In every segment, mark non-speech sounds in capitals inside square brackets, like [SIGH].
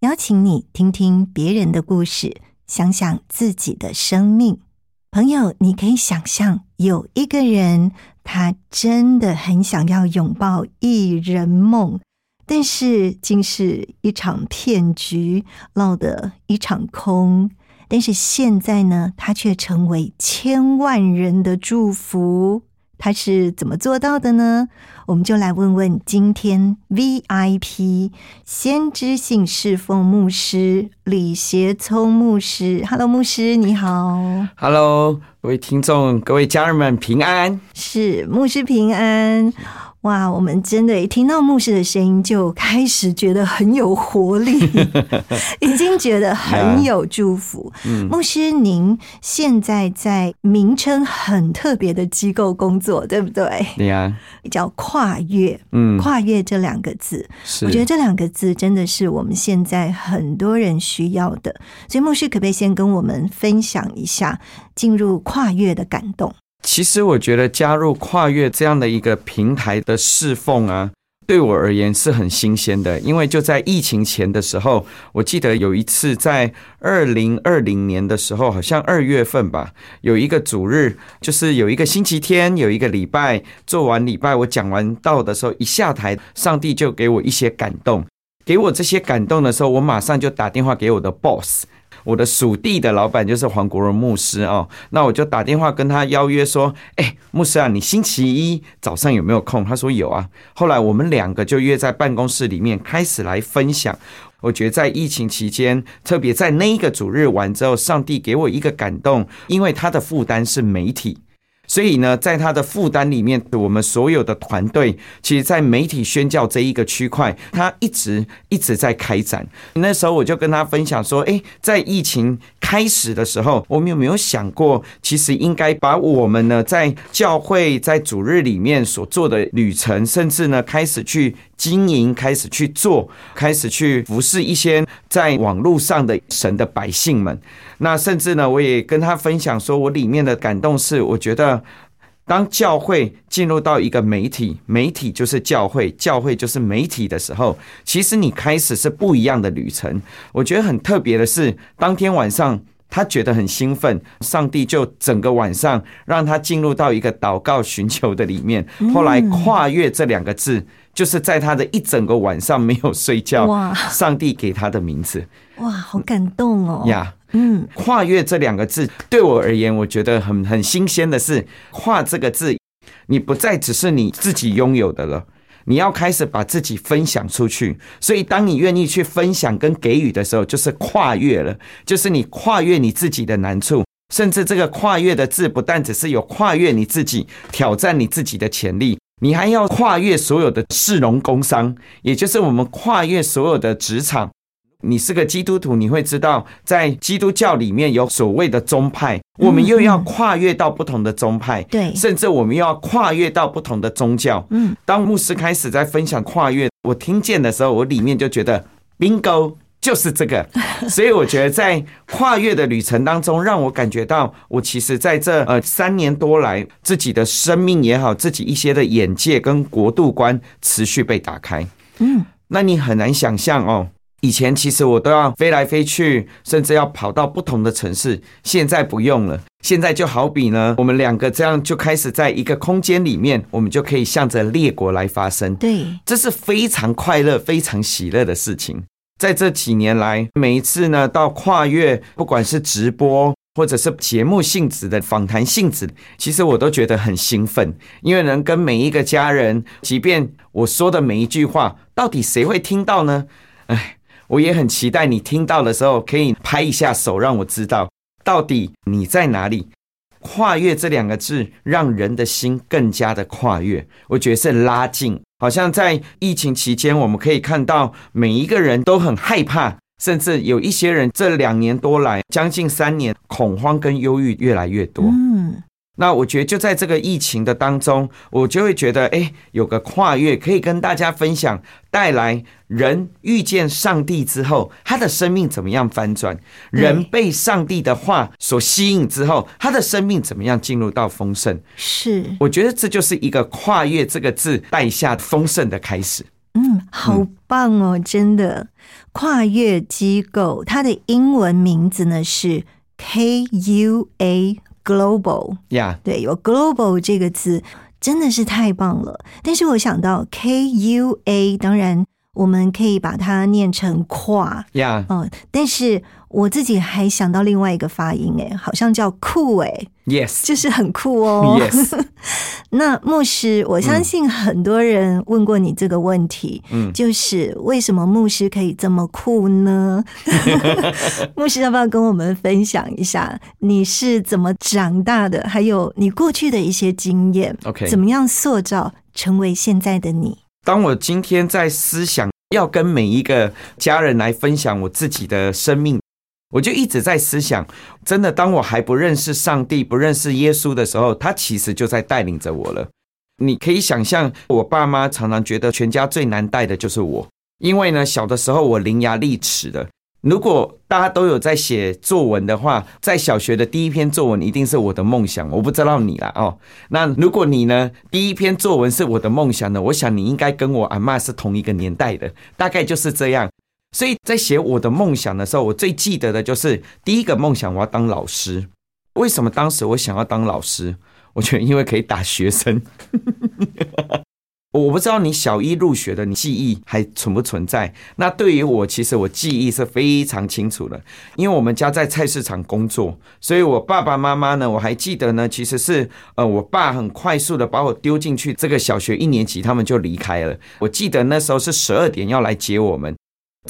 邀请你听听别人的故事，想想自己的生命。朋友，你可以想象有一个人，他真的很想要拥抱一人梦，但是竟是一场骗局，落得一场空。但是现在呢，他却成为千万人的祝福。他是怎么做到的呢？我们就来问问今天 VIP 先知性侍奉牧师李协聪牧师。Hello，牧师你好。Hello，各位听众、各位家人们平安。是牧师平安。哇，我们真的一听到牧师的声音，就开始觉得很有活力，[LAUGHS] 已经觉得很有祝福。牧师，您现在在名称很特别的机构工作，对不对？对呀，叫跨越，嗯，跨越这两个字，我觉得这两个字真的是我们现在很多人需要的。所以，牧师可不可以先跟我们分享一下进入跨越的感动？其实我觉得加入跨越这样的一个平台的侍奉啊，对我而言是很新鲜的。因为就在疫情前的时候，我记得有一次在二零二零年的时候，好像二月份吧，有一个主日，就是有一个星期天，有一个礼拜，做完礼拜我讲完道的时候，一下台，上帝就给我一些感动。给我这些感动的时候，我马上就打电话给我的 boss。我的属地的老板就是黄国荣牧师哦，那我就打电话跟他邀约说，哎，牧师啊，你星期一早上有没有空？他说有啊。后来我们两个就约在办公室里面开始来分享。我觉得在疫情期间，特别在那一个主日完之后，上帝给我一个感动，因为他的负担是媒体。所以呢，在他的负担里面，我们所有的团队，其实，在媒体宣教这一个区块，他一直一直在开展。那时候我就跟他分享说，哎，在疫情开始的时候，我们有没有想过，其实应该把我们呢，在教会在主日里面所做的旅程，甚至呢，开始去经营，开始去做，开始去服侍一些在网络上的神的百姓们。那甚至呢，我也跟他分享说，我里面的感动是，我觉得当教会进入到一个媒体，媒体就是教会，教会就是媒体的时候，其实你开始是不一样的旅程。我觉得很特别的是，当天晚上。他觉得很兴奋，上帝就整个晚上让他进入到一个祷告寻求的里面。后来“跨越”这两个字，就是在他的一整个晚上没有睡觉，哇上帝给他的名字哇，好感动哦！呀。嗯，跨越这两个字对我而言，我觉得很很新鲜的是，跨这个字，你不再只是你自己拥有的了。你要开始把自己分享出去，所以当你愿意去分享跟给予的时候，就是跨越了，就是你跨越你自己的难处，甚至这个跨越的字不但只是有跨越你自己，挑战你自己的潜力，你还要跨越所有的市农工商，也就是我们跨越所有的职场。你是个基督徒，你会知道，在基督教里面有所谓的宗派，我们又要跨越到不同的宗派，对甚至我们又要跨越到不同的宗教。嗯，当牧师开始在分享跨越，我听见的时候，我里面就觉得 bingo 就是这个，[LAUGHS] 所以我觉得在跨越的旅程当中，让我感觉到我其实在这呃三年多来，自己的生命也好，自己一些的眼界跟国度观持续被打开。嗯，那你很难想象哦。以前其实我都要飞来飞去，甚至要跑到不同的城市，现在不用了。现在就好比呢，我们两个这样就开始在一个空间里面，我们就可以向着列国来发声。对，这是非常快乐、非常喜乐的事情。在这几年来，每一次呢到跨越，不管是直播或者是节目性质的访谈性质，其实我都觉得很兴奋，因为能跟每一个家人，即便我说的每一句话，到底谁会听到呢？哎，我也很期待你听到的时候，可以拍一下手，让我知道到底你在哪里。跨越这两个字，让人的心更加的跨越，我觉得是拉近。好像在疫情期间，我们可以看到每一个人都很害怕，甚至有一些人这两年多来，将近三年，恐慌跟忧郁越来越多。嗯，那我觉得就在这个疫情的当中，我就会觉得，哎，有个跨越可以跟大家分享，带来人遇见上帝之后，他的生命怎么样翻转？人被上帝的话所吸引之后，他的生命怎么样进入到丰盛？是，我觉得这就是一个跨越这个字带下丰盛的开始。嗯，好棒哦，真的。跨越机构，它的英文名字呢是 K U A Global。呀、对，有 global 这个字真的是太棒了。但是我想到 K U A，当然我们可以把它念成跨，呀、嗯，但是我自己还想到另外一个发音，哎，好像叫酷，哎，y e s 就是很酷哦。Yes [LAUGHS] 那牧师，我相信很多人问过你这个问题，嗯就是为什么牧师可以这么酷呢？[LAUGHS] 牧师要不要跟我们分享一下你是怎么长大的，还有你过去的一些经验 OK 怎么样塑造成为现在的你？当我今天在思想要跟每一个家人来分享我自己的生命，我就一直在思想，真的，当我还不认识上帝、不认识耶稣的时候，他其实就在带领着我了。你可以想象，我爸妈常常觉得全家最难带的就是我，因为呢，小的时候我伶牙俐齿的。如果大家都有在写作文的话，在小学的第一篇作文一定是我的梦想。我不知道你啦哦。那如果你呢，第一篇作文是我的梦想呢，我想你应该跟我阿嬷是同一个年代的，大概就是这样。所以在写我的梦想的时候，我最记得的就是第一个梦想，我要当老师。为什么当时我想要当老师？我觉得因为可以打学生。[LAUGHS] 我不知道你小一入学的你记忆还存不存在？那对于我，其实我记忆是非常清楚的，因为我们家在菜市场工作，所以我爸爸妈妈呢，我还记得呢，其实是呃，我爸很快速的把我丢进去这个小学一年级，他们就离开了。我记得那时候是十二点要来接我们。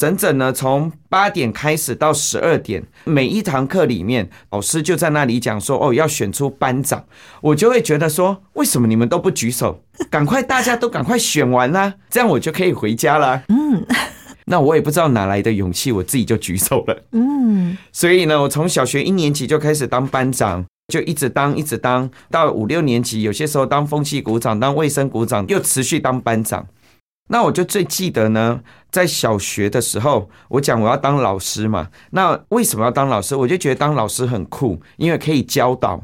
整整呢，从八点开始到十二点，每一堂课里面，老师就在那里讲说：“哦，要选出班长。”我就会觉得说：“为什么你们都不举手？[LAUGHS] 赶快，大家都赶快选完啦，这样我就可以回家啦。”嗯 [LAUGHS] 那我也不知道哪来的勇气，我自己就举手了。嗯，所以呢，我从小学一年级就开始当班长，就一直当一直当到五六年级，有些时候当风气股长、当卫生股长，又持续当班长。那我就最记得呢，在小学的时候，我讲我要当老师嘛。那为什么要当老师？我就觉得当老师很酷，因为可以教导，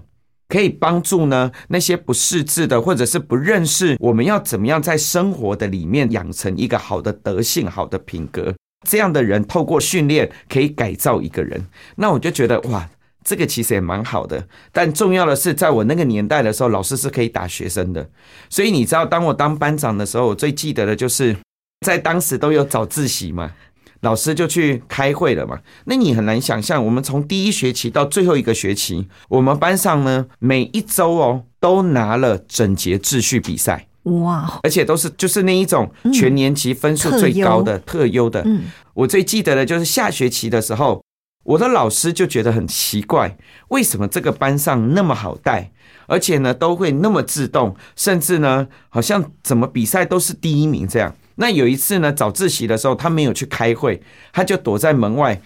可以帮助呢那些不识字的，或者是不认识我们要怎么样在生活的里面养成一个好的德性、好的品格。这样的人透过训练可以改造一个人。那我就觉得哇，这个其实也蛮好的。但重要的是，在我那个年代的时候，老师是可以打学生的。所以你知道，当我当班长的时候，我最记得的就是在当时都有早自习嘛，老师就去开会了嘛。那你很难想象，我们从第一学期到最后一个学期，我们班上呢每一周哦都拿了整洁秩序比赛。哇，而且都是就是那一种全年级分数最高的、特优的。嗯我最记得的就是下学期的时候，我的老师就觉得很奇怪，为什么这个班上那么好带，而且呢都会那么自动，甚至呢好像怎么比赛都是第一名这样。那有一次呢早自习的时候，他没有去开会，他就躲在门外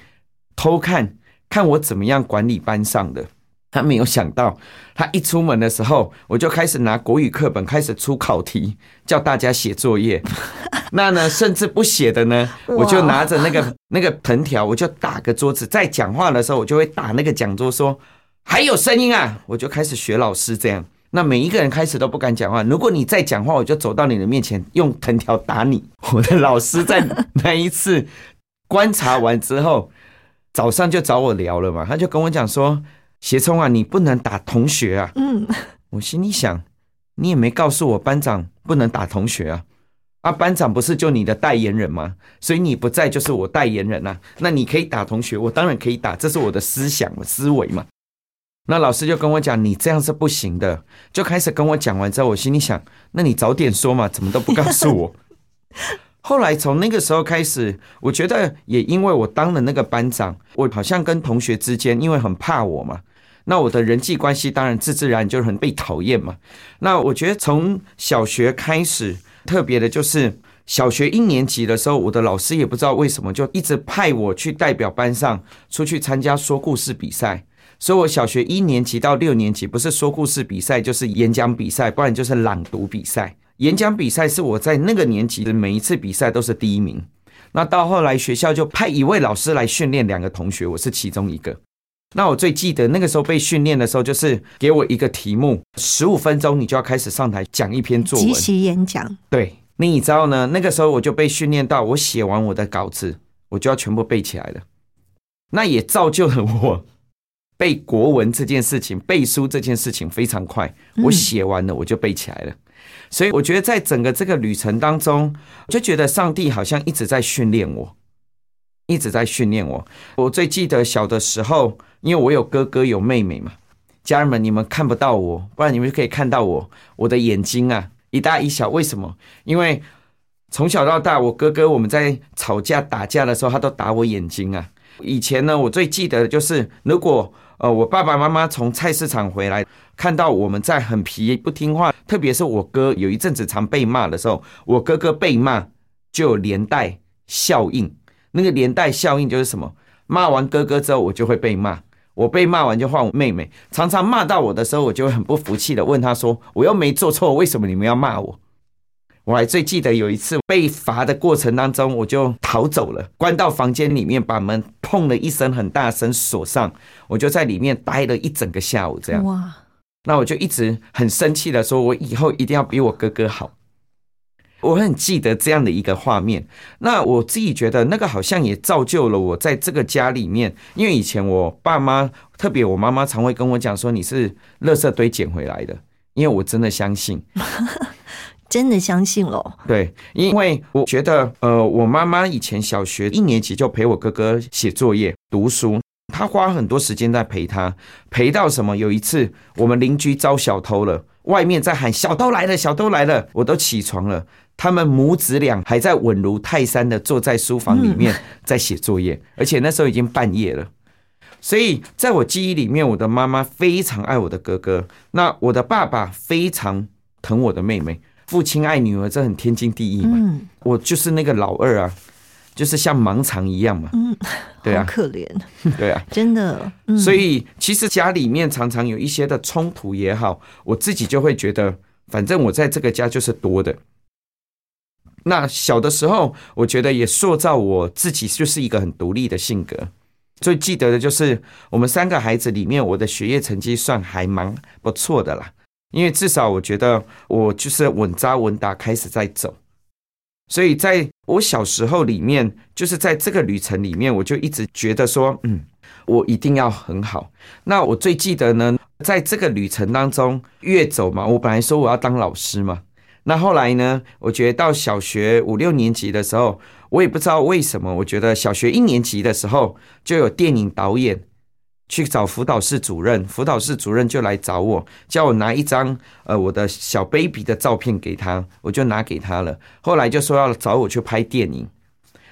偷看看我怎么样管理班上的。他没有想到，他一出门的时候，我就开始拿国语课本开始出考题，叫大家写作业。[LAUGHS] 那呢，甚至不写的呢，我就拿着那个那个藤条，我就打个桌子。在讲话的时候，我就会打那个讲桌，说还有声音啊，我就开始学老师这样。那每一个人开始都不敢讲话，如果你再讲话，我就走到你的面前，用藤条打你。[LAUGHS] 我的老师在那一次观察完之后，早上就找我聊了嘛，他就跟我讲说。协聪啊，你不能打同学啊！嗯，我心里想，你也没告诉我班长不能打同学啊。啊，班长不是就你的代言人吗？所以你不在就是我代言人呐、那你可以打同学，我当然可以打，这是我的思想思维嘛。那老师就跟我讲，你这样是不行的，就开始跟我讲完之后，我心里想，那你早点说嘛，怎么都不告诉我。[LAUGHS] 后来从那个时候开始，我觉得也因为我当了那个班长，我好像跟同学之间，因为很怕我嘛，那我的人际关系当然自自然就很被讨厌嘛。那我觉得从小学开始，特别的就是小学一年级的时候，我的老师也不知道为什么就一直派我去代表班上出去参加说故事比赛。所以我小学一年级到六年级不是说故事比赛，就是演讲比赛，不然就是朗读比赛。演讲比赛是我在那个年级的每一次比赛都是第一名。那到后来学校就派一位老师来训练两个同学，我是其中一个。那我最记得那个时候被训练的时候，就是给我一个题目，十五分钟你就要开始上台讲一篇作文即。席演讲，对，你知道呢？那个时候我就被训练到，我写完我的稿子，我就要全部背起来了。那也造就了我背国文这件事情、背书这件事情非常快。我写完了，我就背起来了。所以我觉得在整个这个旅程当中，我就觉得上帝好像一直在训练我，一直在训练我。我最记得小的时候，因为我有哥哥有妹妹嘛，家人们你们看不到我，不然你们就可以看到我，我的眼睛啊一大一小。为什么？因为从小到大，我哥哥我们在吵架打架的时候，他都打我眼睛啊。以前呢，我最记得的就是，如果呃我爸爸妈妈从菜市场回来，看到我们在很皮不听话，特别是我哥有一阵子常被骂的时候，我哥哥被骂就有连带效应。那个连带效应就是什么？骂完哥哥之后，我就会被骂。我被骂完就换我妹妹，常常骂到我的时候，我就会很不服气的问他说：“我又没做错，为什么你们要骂我？”我还最记得有一次被罚的过程当中，我就逃走了，关到房间里面，把门砰了一声很大声锁上，我就在里面待了一整个下午。这样，哇，那我就一直很生气的说：“我以后一定要比我哥哥好。”我很记得这样的一个画面。那我自己觉得，那个好像也造就了我在这个家里面，因为以前我爸妈，特别我妈妈常会跟我讲说：“你是垃圾堆捡回来的。”因为我真的相信。[LAUGHS] 真的相信了，对，因为我觉得，呃，我妈妈以前小学一年级就陪我哥哥写作业、读书，她花很多时间在陪他，陪到什么？有一次我们邻居遭小偷了，外面在喊“小偷来了，小偷来了”，我都起床了，他们母子俩还在稳如泰山的坐在书房里面在写作业，而且那时候已经半夜了。所以，在我记忆里面，我的妈妈非常爱我的哥哥，那我的爸爸非常疼我的妹妹。父亲爱女儿，这很天经地义嘛。嗯我就是那个老二啊，就是像盲肠一样嘛。嗯，对啊可怜，对啊，真的，嗯，所以其实家里面常常有一些的冲突也好，我自己就会觉得，反正我在这个家就是多的。那小的时候，我觉得也塑造我自己就是一个很独立的性格。最记得的就是我们三个孩子里面，我的学业成绩算还蛮不错的啦。因为至少我觉得我就是稳扎稳打开始在走，所以在我小时候里面，就是在这个旅程里面，我就一直觉得说，嗯，我一定要很好。那我最记得呢，在这个旅程当中，越走嘛，我本来说我要当老师嘛，那后来呢，我觉得到小学五六年级的时候，我也不知道为什么，我觉得小学一年级的时候就有电影导演。去找辅导室主任，辅导室主任就来找我，叫我拿一张呃我的小 baby 的照片给他，我就拿给他了。后来就说要找我去拍电影。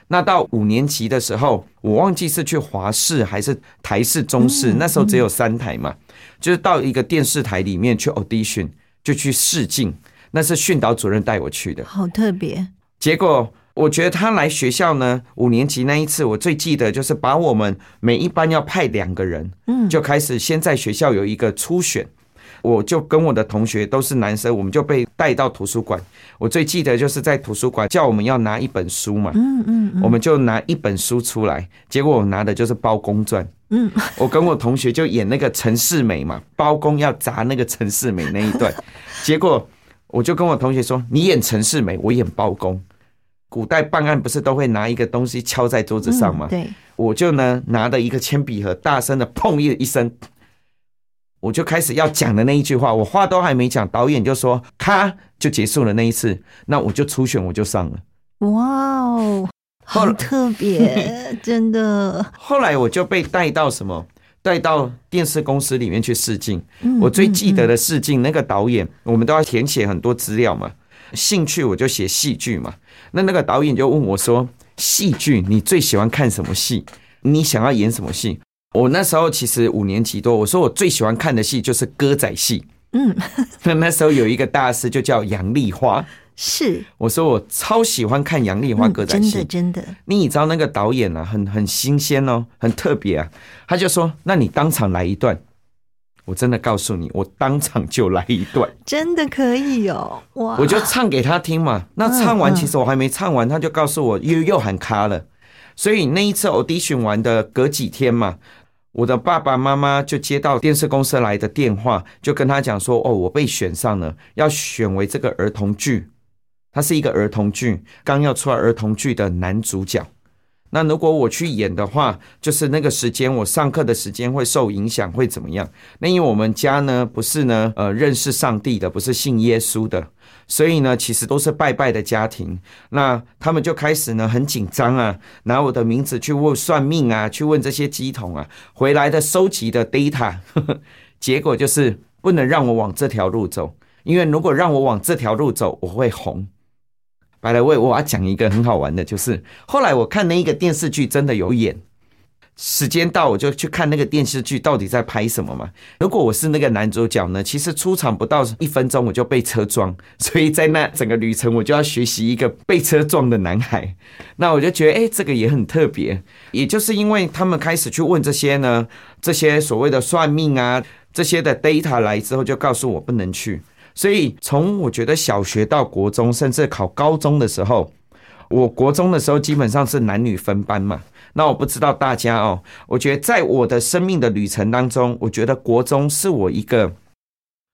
那到五年级的时候，我忘记是去华视还是台视、中视，那时候只有三台嘛，就是到一个电视台里面去 audition，就去试镜。那是训导主任带我去的，好特别，结果。我觉得他来学校呢，五年级那一次，我最记得就是把我们每一班要派两个人，嗯，就开始先在学校有一个初选，我就跟我的同学都是男生，我们就被带到图书馆。我最记得就是在图书馆叫我们要拿一本书嘛，嗯嗯嗯我们就拿一本书出来，结果我拿的就是《包公传》。嗯，我跟我同学就演那个陈世美嘛，包公要砸那个陈世美那一段，[LAUGHS] 结果我就跟我同学说：“你演陈世美，我演包公。”古代办案不是都会拿一个东西敲在桌子上吗？嗯对，我就呢拿着一个铅笔盒，大声的砰一一声，我就开始要讲的那一句话，我话都还没讲，导演就说咔就结束了那一次，那我就初选我就上了。哇哦，好特别，[LAUGHS] 真的。后来我就被带到什么？带到电视公司里面去试镜。嗯我最记得的试镜，那个导演，我们都要填写很多资料嘛。兴趣我就写戏剧嘛。那那个导演就问我说：“戏剧你最喜欢看什么戏？你想要演什么戏？”我那时候其实五年级多，我说我最喜欢看的戏就是歌仔戏。嗯，那那时候有一个大师就叫杨丽花，是我说我超喜欢看杨丽花嗯歌仔戏。真的真的，你知道那个导演啊，很很新鲜哦，很特别啊。他就说：“那你当场来一段。”我真的告诉你，我当场就来一段，真的可以哦，哇！我就唱给他听嘛。那唱完，其实我还没唱完，他就告诉我又又喊卡了。所以那一次 audition 完的隔几天嘛，我的爸爸妈妈就接到电视公司来的电话，就跟他讲说：“哦，我被选上了，要选为这个儿童剧。它是一个儿童剧，刚要出来儿童剧的男主角。那如果我去演的话，就是那个时间我上课的时间会受影响，会怎么样？那因为我们家呢不是呢呃认识上帝的，不是信耶稣的，所以呢其实都是拜拜的家庭。那他们就开始呢很紧张啊，拿我的名字去问算命啊，去问这些鸡桶啊，回来的收集的 data，呵 [LAUGHS] 呵结果就是不能让我往这条路走，因为如果让我往这条路走，我会红。白了喂，我要讲一个很好玩的，就是后来我看那一个电视剧真的有演，时间到我就去看那个电视剧到底在拍什么嘛。如果我是那个男主角呢，其实出场不到一分钟我就被车撞，[LAUGHS] 所以在那整个旅程我就要学习一个被车撞的男孩。那我就觉得，哎、这个也很特别。也就是因为他们开始去问这些呢，这些所谓的算命啊，这些的 data 来之后，就告诉我不能去。所以从我觉得小学到国中，甚至考高中的时候，我国中的时候基本上是男女分班嘛。那我不知道大家哦，我觉得在我的生命的旅程当中，我觉得国中是我一个，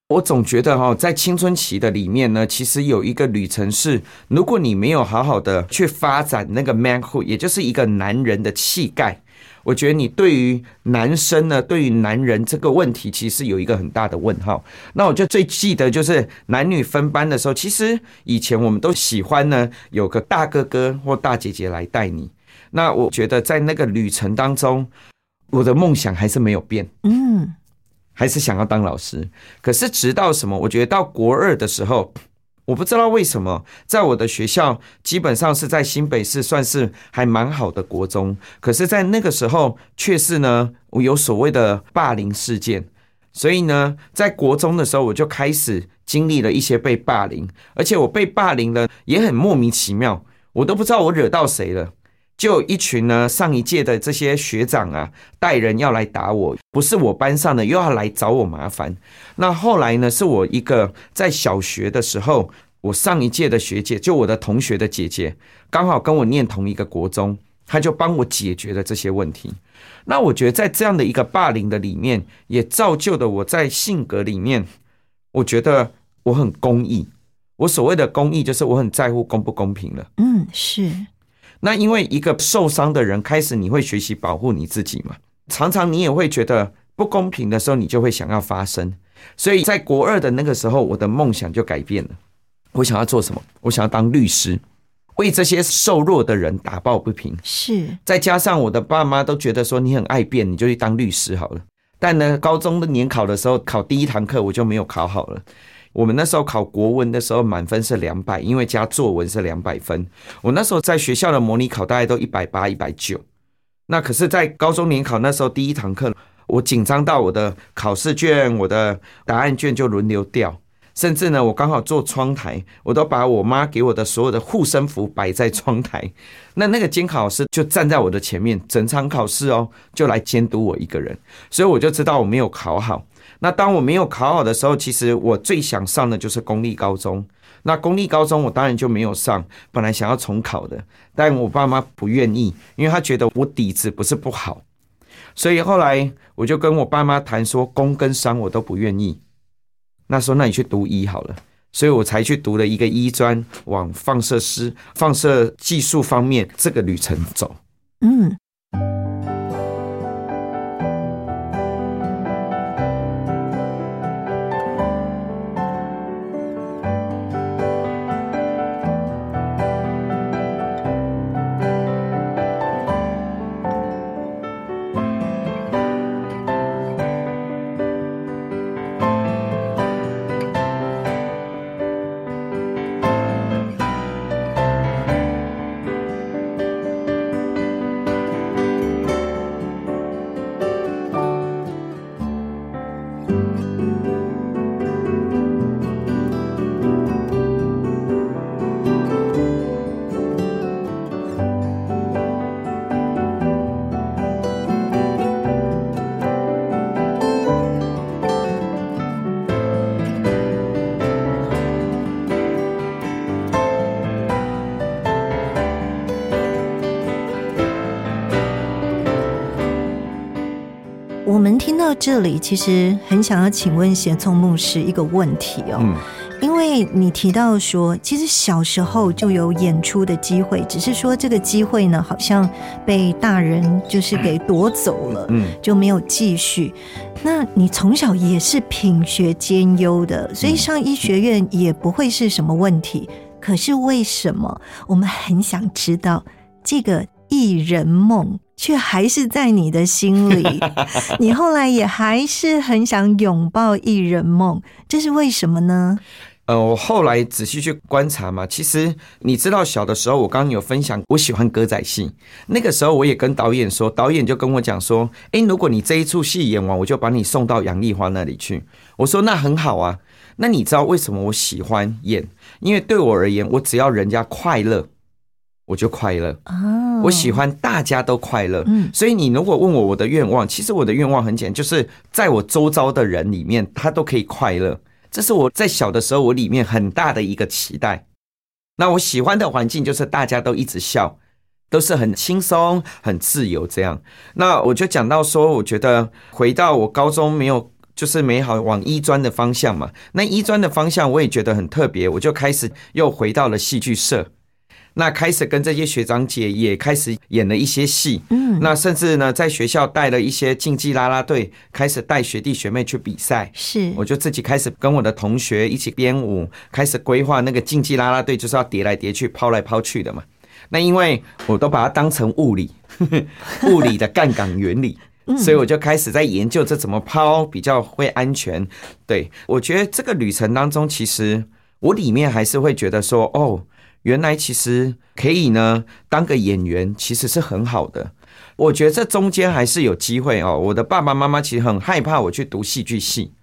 我总觉得哈、在青春期的里面呢，其实有一个旅程是，如果你没有好好的去发展那个 manhood，也就是一个男人的气概。我觉得你对于男生呢，对于男人这个问题，其实有一个很大的问号。那我就最记得就是男女分班的时候，其实以前我们都喜欢呢有个大哥哥或大姐姐来带你。那我觉得在那个旅程当中，我的梦想还是没有变，嗯，还是想要当老师。可是直到什么？我觉得到国二的时候，我不知道为什么，在我的学校基本上是在新北市算是还蛮好的国中，可是，在那个时候却是呢我有所谓的霸凌事件。所以呢，在国中的时候，我就开始经历了一些被霸凌，而且我被霸凌了也很莫名其妙，我都不知道我惹到谁了。就一群呢，上一届的这些学长啊，带人要来打我，不是我班上的，又要来找我麻烦。那后来呢，是我一个在小学的时候，我上一届的学姐，就我的同学的姐姐，刚好跟我念同一个国中，她就帮我解决了这些问题。那我觉得在这样的一个霸凌的里面，也造就了我在性格里面，我觉得我很公益。我所谓的公益，就是我很在乎公不公平了。嗯，是，那因为一个受伤的人，开始你会学习保护你自己嘛，常常你也会觉得不公平的时候，你就会想要发声。所以在国二的那个时候，我的梦想就改变了。我想要做什么？我想要当律师，为这些瘦弱的人打抱不平。是，再加上我的爸妈都觉得说你很爱辩，你就去当律师好了。但呢，高中的年考的时候，考第一堂课我就没有考好了。我们那时候考国文的时候，满分是两百，因为加作文是两百分。我那时候在学校的模拟考大概都一百八、一百九。那可是，在高中联考那时候第一堂课，我紧张到我的考试卷、我的答案卷就轮流掉。甚至呢，我刚好坐窗台，我都把我妈给我的所有的护身符摆在窗台。那那个监考老师就站在我的前面，整场考试哦，就来监督我一个人，所以我就知道我没有考好。那当我没有考好的时候，其实我最想上的就是公立高中。那公立高中我当然就没有上，本来想要重考的，但我爸妈不愿意，因为他觉得我底子不是不好，所以后来我就跟我爸妈谈说，公跟商我都不愿意。那说那你去读医好了，所以我才去读了一个医专，往放射师、放射技术方面这个旅程走。嗯，们听到这里，其实很想要请问贤聪牧师一个问题哦，嗯，因为你提到说，其实小时候就有演出的机会，只是说这个机会呢，好像被大人就是给夺走了，嗯，就没有继续。那你从小也是品学兼优的，所以上医学院也不会是什么问题。可是为什么我们很想知道这个艺人梦，却还是在你的心里？[LAUGHS] 你后来也还是很想拥抱艺人梦，这是为什么呢？呃，我后来仔细去观察嘛，其实你知道，小的时候我刚刚有分享，我喜欢歌仔戏。那个时候我也跟导演说，导演就跟我讲说，诶，如果你这一出戏演完，我就把你送到杨丽花那里去。我说那很好啊。那你知道为什么我喜欢演？因为对我而言，我只要人家快乐，我就快乐。啊，我喜欢大家都快乐，嗯所以你如果问我我的愿望，其实我的愿望很简单，就是在我周遭的人里面，他都可以快乐。这是我在小的时候我里面很大的一个期待。那我喜欢的环境就是大家都一直笑，都是很轻松、很自由这样。那我就讲到说，我觉得回到我高中没有。就是美好往医专的方向嘛，那医专的方向我也觉得很特别，我就开始又回到了戏剧社，那开始跟这些学长姐也开始演了一些戏，嗯，那甚至呢在学校带了一些竞技啦啦队，开始带学弟学妹去比赛。是我就自己开始跟我的同学一起编舞，开始规划那个竞技啦啦队就是要叠来叠去、抛来抛去的嘛。那因为我都把它当成物理，[LAUGHS] 物理的杠杆原理，[LAUGHS] 所以我就开始在研究这怎么抛比较会安全。对我觉得这个旅程当中，其实我里面还是会觉得说，哦，原来其实可以呢当个演员，其实是很好的。我觉得这中间还是有机会哦。我的爸爸妈妈其实很害怕我去读戏剧系。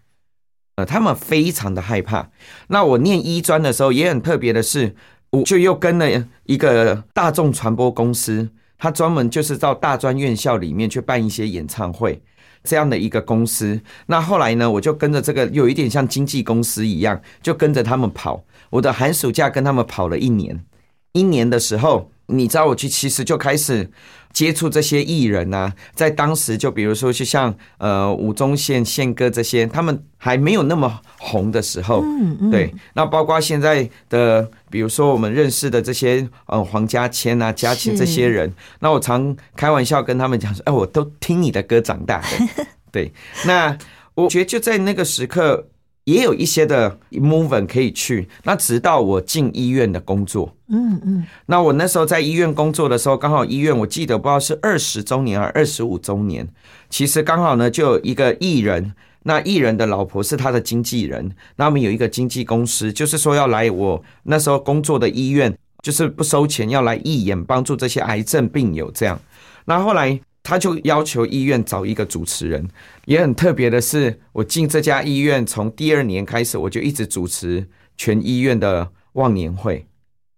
呃，他们非常的害怕。那我念医专的时候也很特别的是，我就又跟了一个大众传播公司，他专门就是到大专院校里面去办一些演唱会这样的一个公司。那后来呢，我就跟着这个有一点像经纪公司一样，就跟着他们跑。我的寒暑假跟他们跑了一年，一年的时候，你知道我去其实就开始。接触这些艺人啊，在当时就比如说，就像呃吴宗宪、宪哥这些，他们还没有那么红的时候，嗯嗯，对。那包括现在的，比如说我们认识的这些呃黄家千啊、嘉琪这些人，那我常开玩笑跟他们讲说，哎，我都听你的歌长大的。[LAUGHS] 对，那我觉得就在那个时刻。也有一些的 movement 可以去，那直到我进医院的工作，嗯嗯，那我那时候在医院工作的时候，刚好医院我记得不知道是二十周年还是二十五周年，其实刚好呢就有一个艺人，那艺人的老婆是他的经纪人，那我们有一个经纪公司，就是说要来我那时候工作的医院，就是不收钱要来义演帮助这些癌症病友这样，那后来。他就要求医院找一个主持人，也很特别的是，我进这家医院从第二年开始，我就一直主持全医院的忘年会。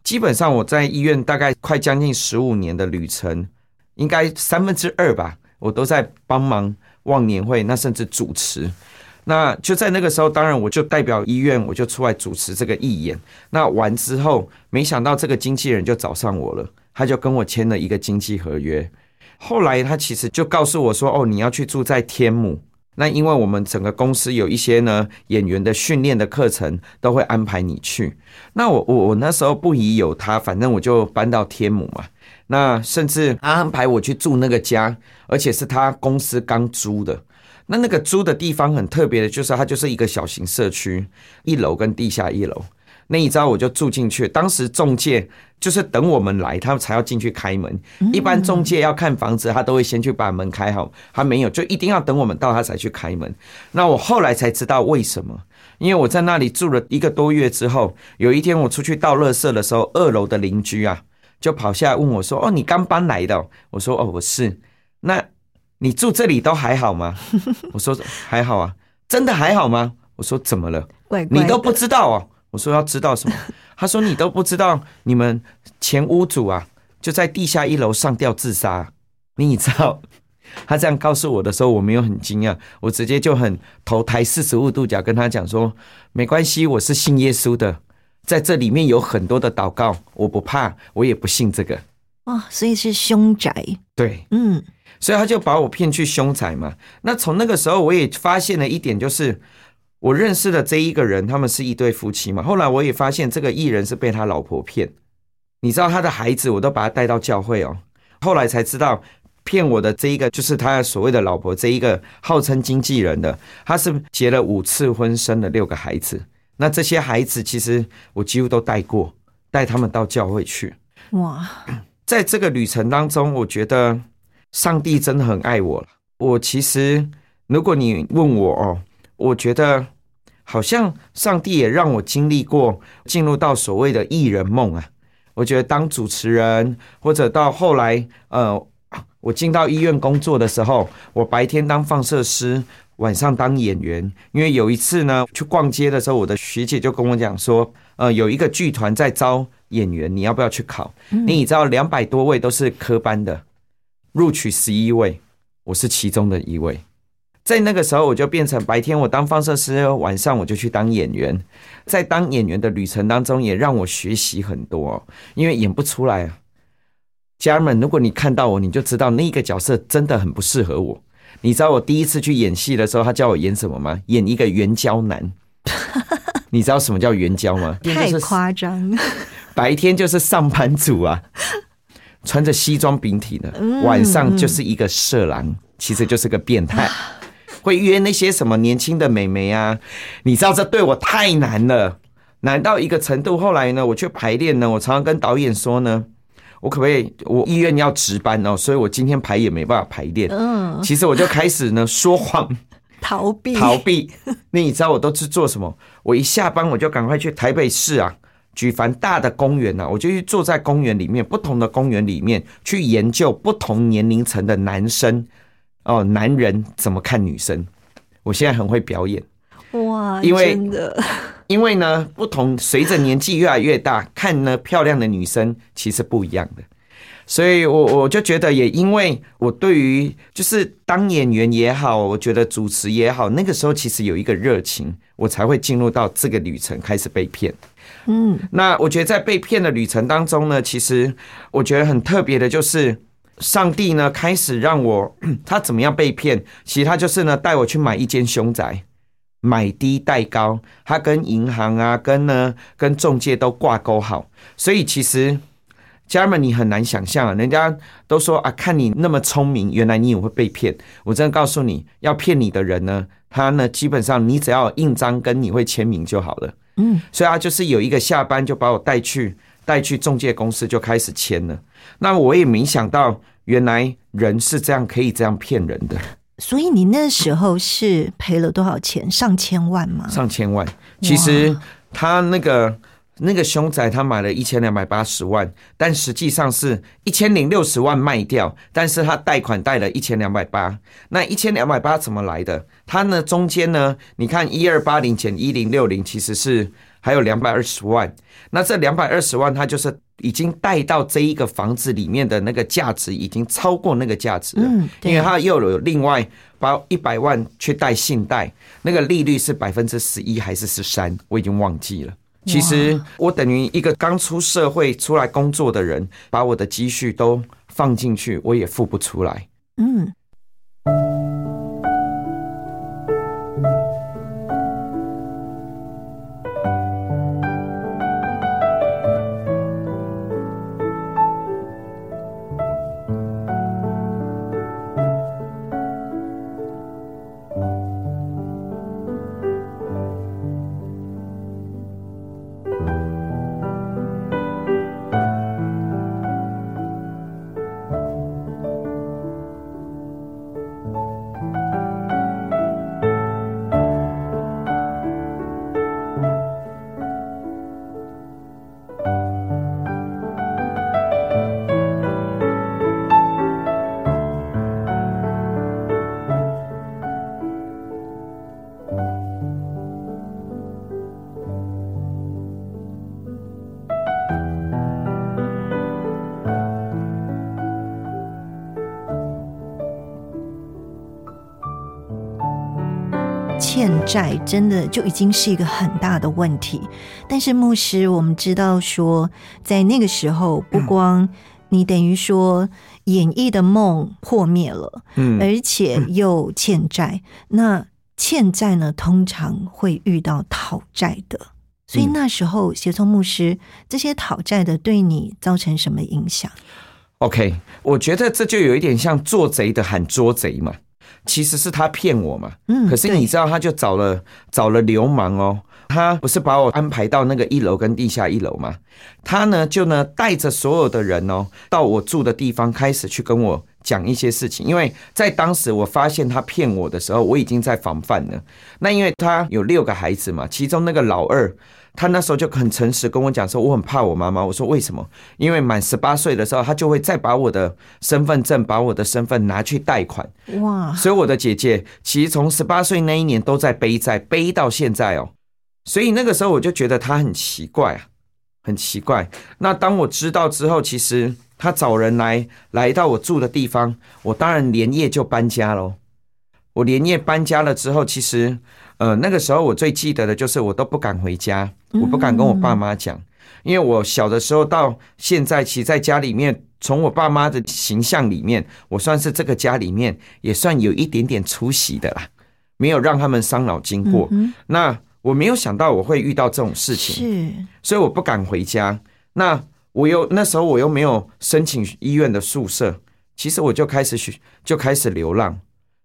基本上我在医院大概快将近十五年的旅程，应该三分之二吧，我都在帮忙忘年会，那甚至主持。那就在那个时候，当然我就代表医院，我就出来主持这个义演。那完之后，没想到这个经纪人就找上我了，他就跟我签了一个经纪合约。后来他其实就告诉我说：“哦，你要去住在天母。那因为我们整个公司有一些呢演员的训练的课程，都会安排你去。那我我我那时候不疑有他，反正我就搬到天母嘛。那甚至他安排我去住那个家，而且是他公司刚租的。那那个租的地方很特别的，就是它就是一个小型社区，一楼跟地下一楼。那一招我就住进去，当时中介就是等我们来，他们才要进去开门。一般中介要看房子，他都会先去把门开好，他没有，就一定要等我们到他才去开门。那我后来才知道为什么，因为我在那里住了一个多月之后，有一天我出去倒垃圾的时候，二楼的邻居啊就跑下来问我说：“哦，你刚搬来的？”我说：“哦，我是。”那你住这里都还好吗？[LAUGHS] 我说：“还好啊。”真的还好吗？我说：“怎么了？怪怪你都不知道哦。”我说要知道什么？他说你都不知道，你们前屋主啊就在地下一楼上吊自杀。你知道？他这样告诉我的时候，我没有很惊讶，我直接就很头抬四十五度角跟他讲说：没关系，我是信耶稣的，在这里面有很多的祷告，我不怕，我也不信这个。哦，所以是凶宅，对，嗯，所以他就把我骗去凶宅嘛。那从那个时候，我也发现了一点，就是我认识的这一个人，他们是一对夫妻嘛。后来我也发现，这个艺人是被他老婆骗。你知道他的孩子，我都把他带到教会哦。后来才知道，骗我的这一个就是他所谓的老婆，这一个号称经纪人的，他是结了五次婚，生了六个孩子。那这些孩子，其实我几乎都带过，带他们到教会去。哇，[CLEARS THROAT] 在这个旅程当中，我觉得上帝真的很爱我了。我其实，如果你问我哦，我觉得好像上帝也让我经历过进入到所谓的艺人梦啊。我觉得当主持人，或者到后来，呃，我进到医院工作的时候，我白天当放射师，晚上当演员。因为有一次呢，去逛街的时候，我的学姐就跟我讲说，呃，有一个剧团在招演员，你要不要去考？你知道两百多位都是科班的，录取十一位，我是其中的一位。在那个时候，我就变成白天我当放射师，晚上我就去当演员。在当演员的旅程当中，也让我学习很多，因为演不出来啊。家人们，如果你看到我，你就知道那个角色真的很不适合我。你知道我第一次去演戏的时候，他叫我演什么吗？演一个援交男。[LAUGHS] 你知道什么叫援交吗？太夸张。白天就是上班族啊，穿着西装笔挺的，晚上就是一个色狼，其实就是个变态。会约那些什么年轻的美眉啊？你知道这对我太难了，难到一个程度。后来呢，我去排练呢，我常常跟导演说呢，我可不可以？我医院要值班哦，所以我今天排也没办法排练。嗯，其实我就开始呢说谎，逃避，逃避。那你知道我都是做什么？我一下班我就赶快去台北市啊，举凡大的公园呐，我就去坐在公园里面，不同的公园里面去研究不同年龄层的男生。哦，男人怎么看女生？我现在很会表演哇！因为真的，[LAUGHS] 因为呢，不同随着年纪越来越大，看呢漂亮的女生其实不一样的，所以我我就觉得，也因为我对于就是当演员也好，我觉得主持也好，那个时候其实有一个热情，我才会进入到这个旅程，开始被骗。嗯，那我觉得在被骗的旅程当中呢，其实我觉得很特别的就是。上帝呢，开始让我 [CLEARS THROAT] 他怎么样被骗？其实他就是呢，带我去买一间凶宅，买低贷高，他跟银行啊，跟呢，跟中介都挂钩好。所以其实家人们，你很难想象啊，人家都说啊，看你那么聪明，原来你也会被骗。我真的告诉你要骗你的人呢，他呢，基本上你只要印章跟你会签名就好了。嗯，所以他就是有一个下班就把我带去。带去中介公司就开始签了，那我也没想到，原来人是这样可以这样骗人的。所以你那时候是赔了多少钱？上千万吗？上千万。其实他那个那个凶宅，他买了一千两百八十万，但实际上是一千零六十万卖掉，但是他贷款贷了一千两百八。那一千两百八怎么来的？他呢中间呢？你看一二八零减一零六零，其实是。还有两百二十万，那这两百二十万，他就是已经贷到这一个房子里面的那个价值，已经超过那个价值了。嗯，因为它又有另外把一百万去贷信贷，那个利率是百分之十一还是十三，我已经忘记了。其实我等于一个刚出社会出来工作的人，把我的积蓄都放进去，我也付不出来。嗯。债真的就已经是一个很大的问题，但是牧师，我们知道说，在那个时候，不光你等于说演绎的梦破灭了，嗯而且又欠债。那欠债呢，通常会遇到讨债的，所以嗯那时候协聪牧师这些讨债的对你造成什么影响？OK，我觉得这就有一点像做贼的喊捉贼嘛，其实是他骗我嘛。嗯，可是你知道，他就找了找了流氓哦，他不是把我安排到那个一楼跟地下一楼吗？他呢就呢带着所有的人哦，到我住的地方开始去跟我讲一些事情，因为在当时我发现他骗我的时候，我已经在防范了。那因为他有六个孩子嘛，其中那个老二。他那时候就很诚实跟我讲说，我很怕我妈妈。我说为什么？因为满十八岁的时候，他就会再把我的身份证、把我的身份拿去贷款，哇，所以我的姐姐其实从十八岁那一年都在背债，背到现在哦。所以那个时候我就觉得她很奇怪啊，很奇怪。那当我知道之后，其实他找人来来到我住的地方，我当然连夜就搬家喽。我连夜搬家了之后，其实呃那个时候我最记得的就是我都不敢回家，我不敢跟我爸妈讲，因为我小的时候到现在，其实在家里面，从我爸妈的形象里面，我算是这个家里面也算有一点点出息的啦，没有让他们伤脑筋过。嗯那我没有想到我会遇到这种事情，是所以我不敢回家。那我又那时候我又没有申请医院的宿舍，其实我就开始去就开始流浪，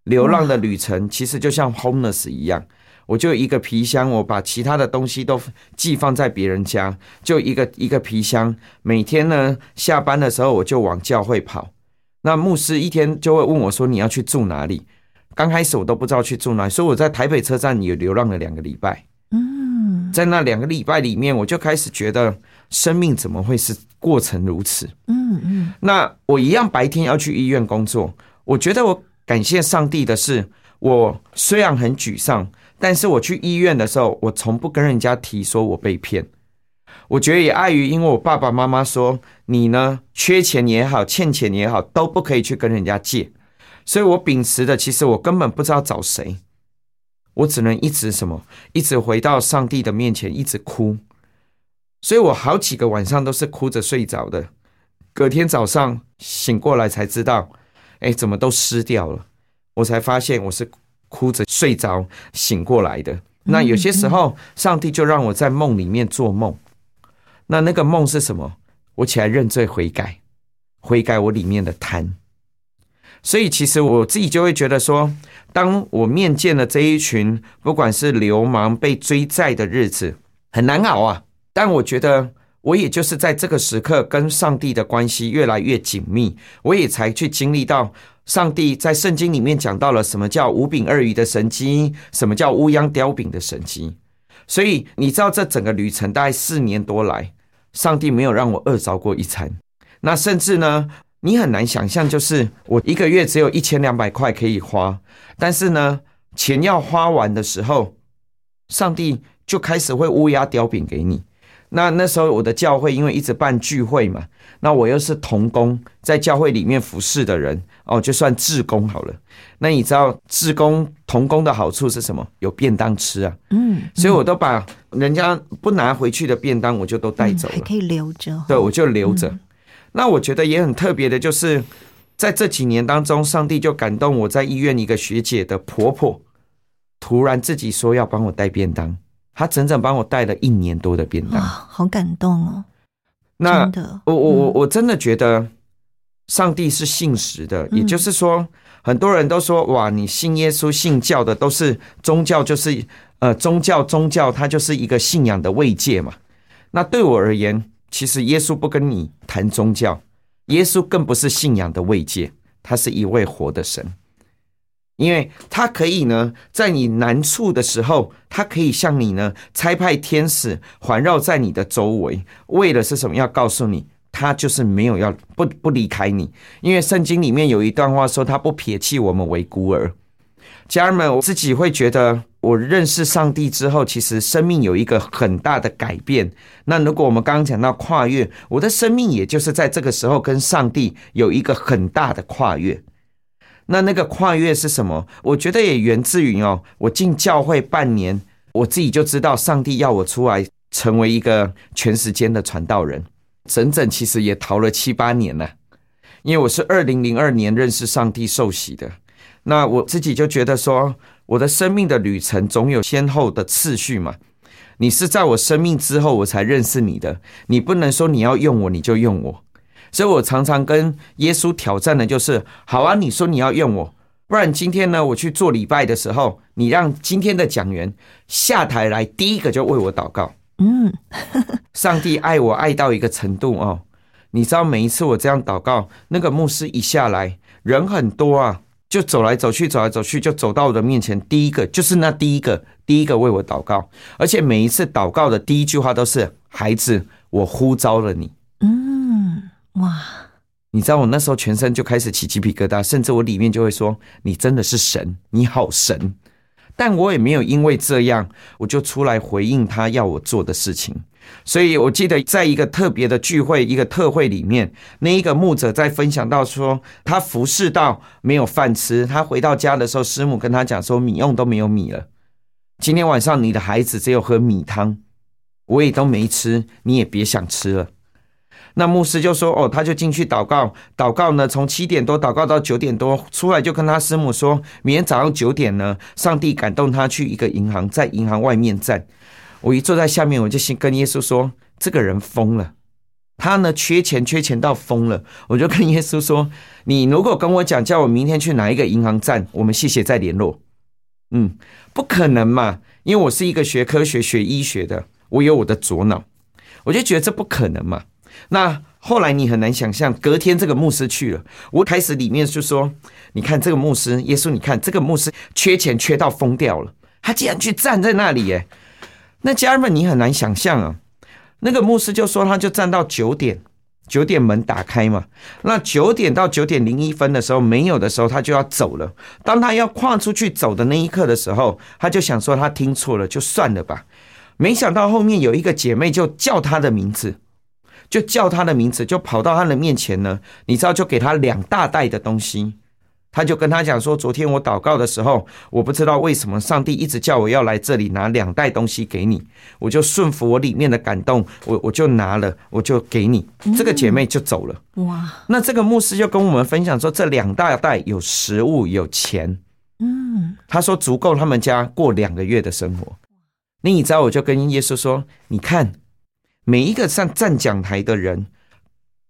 流浪的旅程其实就像 homeless 一样。我就一个皮箱，我把其他的东西都寄放在别人家，就一个一个皮箱。每天呢下班的时候，我就往教会跑。那牧师一天就会问我说：“你要去住哪里？”刚开始我都不知道去住哪里，所以我在台北车站也流浪了两个礼拜。嗯在那两个礼拜里面，我就开始觉得生命怎么会是过程如此？嗯嗯那我一样白天要去医院工作，我觉得我感谢上帝的是，我虽然很沮丧，但是我去医院的时候，我从不跟人家提说我被骗。我觉得也碍于，因为我爸爸妈妈说，你呢缺钱也好，欠钱也好，都不可以去跟人家借，所以我秉持的，其实我根本不知道找谁，我只能一直什么，一直回到上帝的面前，一直哭，所以我好几个晚上都是哭着睡着的。隔天早上醒过来才知道，哎，怎么都湿掉了？我才发现我是哭着睡着醒过来的。那有些时候，上帝就让我在梦里面做梦。那那个梦是什么？我起来认罪悔改，悔改我里面的贪。所以其实我自己就会觉得说，当我面见了这一群不管是流氓被追债的日子，很难熬啊。但我觉得我也就是在这个时刻跟上帝的关系越来越紧密，我也才去经历到上帝在圣经里面讲到了什么叫五饼二鱼的神机，什么叫乌央雕饼的神机。所以你知道，这整个旅程大概四年多来，上帝没有让我饿着过一餐。那甚至呢，你很难想象，就是我一个月只有一千两百块可以花，但是呢，钱要花完的时候，上帝就开始会乌鸦雕饼给你。那那时候我的教会因为一直办聚会嘛，那我又是童工，在教会里面服侍的人哦，就算志工好了。那你知道志工童工的好处是什么？有便当吃啊，嗯，所以我都把人家不拿回去的便当，我就都带走了。还可以留着。对，我就留着。那我觉得也很特别的，就是在这几年当中，上帝就感动我在医院一个学姐的婆婆，突然自己说要帮我带便当，她整整帮我带了一年多的便哇，当。好感动哦！那真的，我我我嗯我真的觉得上帝是信实的，也就是说，很多人都说哇，你信耶稣、信教的都是宗教，就是呃宗教宗教，它就是一个信仰的慰藉嘛。那对我而言，其实耶稣不跟你谈宗教，耶稣更不是信仰的慰藉，他是一位活的神。因为他可以呢，在你难处的时候，他可以向你呢差派天使环绕在你的周围，为了是什么？要告诉你，他就是没有要不不离开你。因为圣经里面有一段话说，他不撇弃我们为孤儿。家人们，我自己会觉得，我认识上帝之后，其实生命有一个很大的改变。那如果我们刚刚讲到跨越，我的生命也就是在这个时候跟上帝有一个很大的跨越。那那个跨越是什么？我觉得也源自于哦，我进教会半年，我自己就知道上帝要我出来成为一个全时间的传道人。整整其实也逃了七八年了。因为我是二零零二年认识上帝受洗的，那我自己就觉得说，我的生命的旅程总有先后的次序嘛。你是在我生命之后我才认识你的，你不能说你要用我你就用我。所以我常常跟耶稣挑战的就是：好啊，你说你要用我，不然今天呢，我去做礼拜的时候，你让今天的讲员下台来，第一个就为我祷告。嗯，[LAUGHS] 上帝爱我爱到一个程度哦，你知道每一次我这样祷告，那个牧师一下来，人很多啊，就走来走去，走来走去，就走到我的面前，第一个就是那第一个，第一个为我祷告，而且每一次祷告的第一句话都是：孩子，我呼召了你。嗯，哇，你知道我那时候全身就开始起鸡皮疙瘩，甚至我里面就会说：“你真的是神，你好神。”但我也没有因为这样，我就出来回应他要我做的事情。所以我记得在一个特别的聚会、一个特会里面，那一个牧者在分享到说，他服侍到没有饭吃，他回到家的时候，师母跟他讲说，米用都没有米了，今天晚上你的孩子只有喝米汤，我也都没吃，你也别想吃了。那牧师就说：“哦，他就进去祷告，祷告呢，从七点多祷告到九点多，出来就跟他师母说，明天早上九点呢，上帝感动他去一个银行，在银行外面站。我一坐在下面，我就先跟耶稣说，这个人疯了，他呢缺钱，缺钱到疯了。我就跟耶稣说，你如果跟我讲，叫我明天去哪一个银行站，我们谢谢再联络。嗯，不可能嘛，因为我是一个学科学、学医学的，我有我的左脑，我就觉得这不可能嘛。”那后来你很难想象，隔天这个牧师去了，我开始里面就说：“你看这个牧师，耶稣，你看这个牧师缺钱缺到疯掉了，他竟然去站在那里耶！”那家人们，你很难想象啊。那个牧师就说，他就站到九点，九点门打开嘛。那九点到九点零一分的时候，没有的时候，他就要走了。当他要跨出去走的那一刻的时候，他就想说他听错了，就算了吧。没想到后面有一个姐妹就叫他的名字。就叫他的名字，就跑到他的面前呢。你知道，就给他两大袋的东西。他就跟他讲说：“昨天我祷告的时候，我不知道为什么上帝一直叫我要来这里拿两袋东西给你，我就顺服我里面的感动，我我就拿了，我就给你。这个姐妹就走了。哇！那这个牧师就跟我们分享说，这两大袋有食物，有钱。嗯，他说足够他们家过两个月的生活。那你知道，我就跟耶稣说：你看。”每一个上站讲台的人，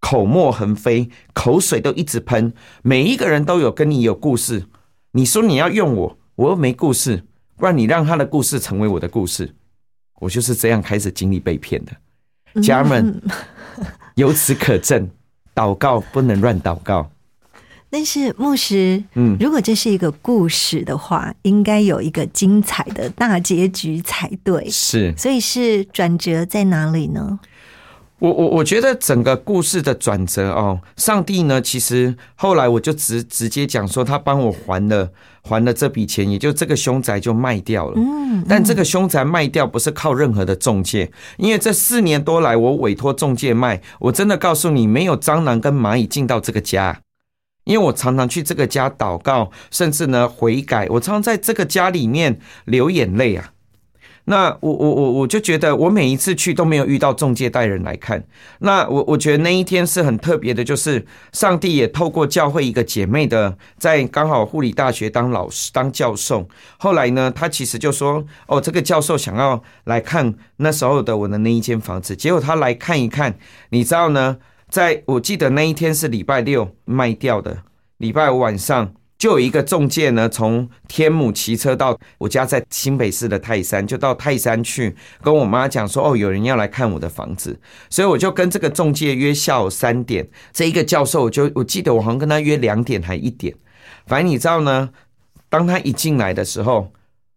口沫横飞，口水都一直喷。每一个人都有跟你有故事。你说你要用我，我又没故事，不然你让他的故事成为我的故事。我就是这样开始经历被骗的。家人们，由此可证，祷告不能乱祷告。但是牧师，嗯，如果这是一个故事的话，应该有一个精彩的大结局才对。是，所以是转折在哪里呢？我我我觉得整个故事的转折哦，上帝呢，其实后来我就直直接讲说，他帮我还了还了这笔钱，也就这个凶宅就卖掉了。嗯，但这个凶宅卖掉不是靠任何的中介，因为这四年多来我委托中介卖，我真的告诉你，没有蟑螂跟蚂蚁进到这个家。因为我常常去这个家祷告，甚至呢悔改，我常常在这个家里面流眼泪啊。那我我我我就觉得，我每一次去都没有遇到中介带人来看。那我我觉得那一天是很特别的，就是上帝也透过教会一个姐妹的，在刚好护理大学当老师当教授。后来呢，他其实就说：“哦，这个教授想要来看那时候的我的那一间房子。”结果他来看一看，你知道呢？在我记得那一天是礼拜六卖掉的，礼拜五晚上就有一个中介呢，从天母骑车到我家在新北市的泰山，就到泰山去跟我妈讲说，哦，有人要来看我的房子，所以我就跟这个中介约下午三点。这一个教授我就我记得我好像跟他约两点还一点，反正你知道呢，当他一进来的时候，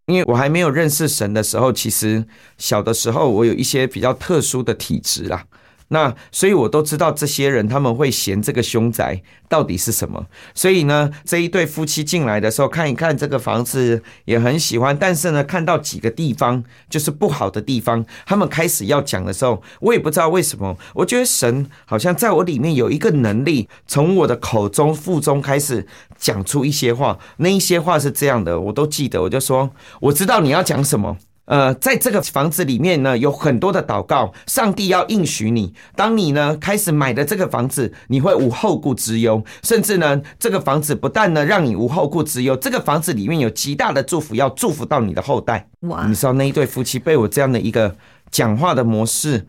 因为我还没有认识神的时候，其实小的时候我有一些比较特殊的体质啦。那所以，我都知道这些人他们会嫌这个凶宅到底是什么。所以呢，这一对夫妻进来的时候，看一看这个房子也很喜欢，但是呢，看到几个地方就是不好的地方，他们开始要讲的时候，我也不知道为什么。我觉得神好像在我里面有一个能力，从我的口中腹中开始讲出一些话。那一些话是这样的，我都记得。我就说，我知道你要讲什么。呃，在这个房子里面呢，有很多的祷告，上帝要应许你。当你呢开始买的这个房子，你会无后顾之忧，甚至呢，这个房子不但呢让你无后顾之忧，这个房子里面有极大的祝福，要祝福到你的后代。哇你知道那一对夫妻被我这样的一个讲话的模式，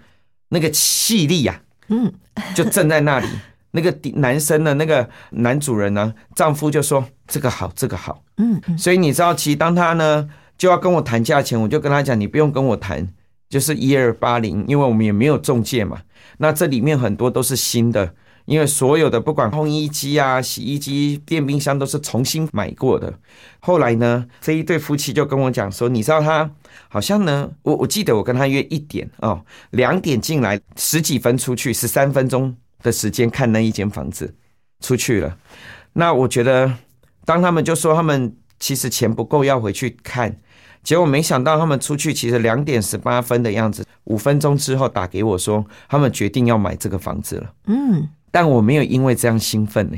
那个气力呀、嗯，就站在那里。[LAUGHS] 那个男生呢，那个男主人呢，丈夫就说这个好，这个好。嗯嗯，所以你知道，其实当他呢就要跟我谈价钱，我就跟他讲，你不用跟我谈，就是一二八零，因为我们也没有中介嘛。那这里面很多都是新的，因为所有的不管烘衣机啊、洗衣机、电冰箱都是重新买过的。后来呢，这一对夫妻就跟我讲说，你知道他好像呢，我我记得我跟他约一点哦，两点进来，十几分出去，十三分钟的时间看那一间房子，出去了。那我觉得，当他们就说他们其实钱不够要回去看，结果没想到他们出去其实两点十八分的样子，五分钟之后打给我说他们决定要买这个房子了。嗯，但我没有因为这样兴奋呢、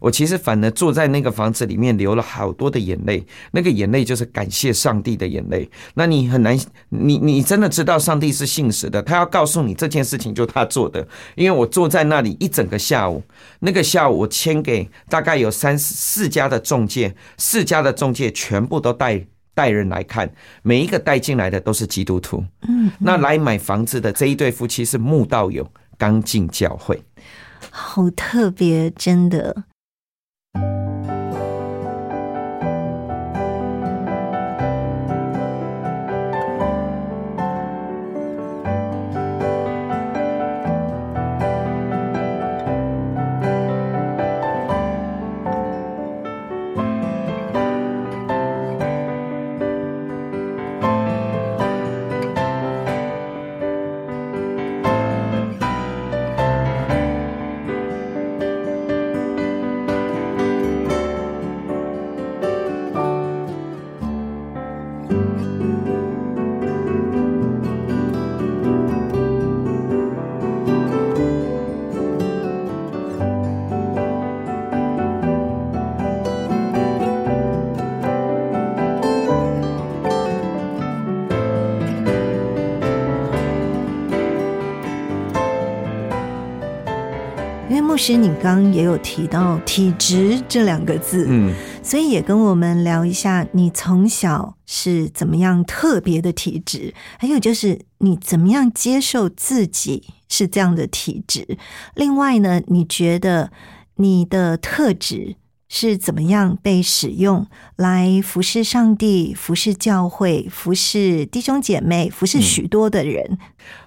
我其实反而坐在那个房子里面流了好多的眼泪，那个眼泪就是感谢上帝的眼泪。那你很难，你你真的知道上帝是信实的，他要告诉你这件事情就他做的。因为我坐在那里一整个下午，那个下午我签给大概有三四家的中介，四家的中介全部都带带人来看，每一个带进来的都是基督徒。嗯，那来买房子的这一对夫妻是慕道友，刚进教会。好特别，真的。师，你刚刚也有提到体质这两个字，嗯。所以也跟我们聊一下，你从小是怎么样特别的体质，还有就是你怎么样接受自己是这样的体质。另外呢，你觉得你的特质是怎么样被使用来服侍上帝、服侍教会、服侍弟兄姐妹、服侍许多的人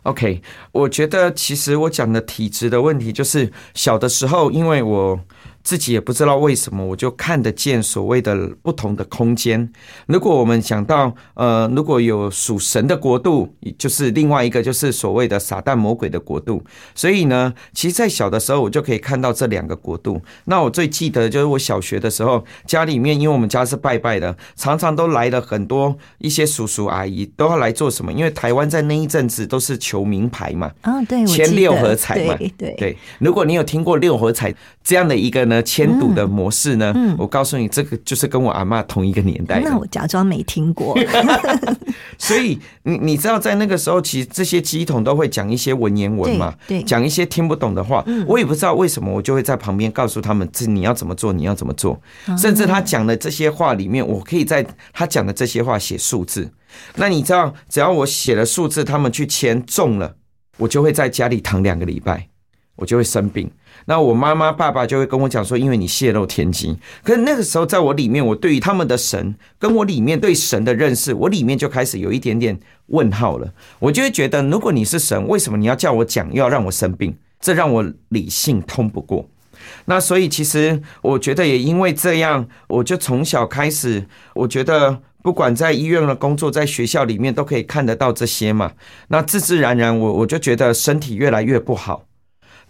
？OK，我觉得其实我讲的体质的问题，就是小的时候，因为我自己也不知道为什么，我就看得见所谓的不同的空间。如果我们想到呃，如果有属神的国度，就是另外一个就是所谓的撒旦魔鬼的国度。所以呢，其实，在小的时候，我就可以看到这两个国度。那我最记得就是我小学的时候，家里面因为我们家是拜拜的，常常都来了很多一些叔叔阿姨，都要来做什么？因为台湾在那一阵子都是求名牌嘛，啊，对，签六合彩嘛，对对对，如果你有听过六合彩这样的一个呢签赌的模式呢，嗯嗯我告诉你，这个就是跟我阿妈同一个年代的那。我假装没听过。[LAUGHS] 所以你你知道，在那个时候，其实这些机桶都会讲一些文言文嘛，讲一些听不懂的话。我也不知道为什么，我就会在旁边告诉他们，这你要怎么做，你要怎么做。甚至他讲的这些话里面，我可以在他讲的这些话写数字。那你知道，只要我写了数字，他们去签中了，我就会在家里躺两个礼拜，我就会生病。那我妈妈、爸爸就会跟我讲说，因为你泄露天机。可是那个时候，在我里面，我对于他们的神，跟我里面对神的认识，我里面就开始有一点点问号了。我就会觉得，如果你是神，为什么你要叫我讲，又要让我生病？这让我理性通不过。那所以，其实我觉得也因为这样，我就从小开始，我觉得不管在医院的工作，在学校里面都可以看得到这些嘛。那自自然然，我我就觉得身体越来越不好。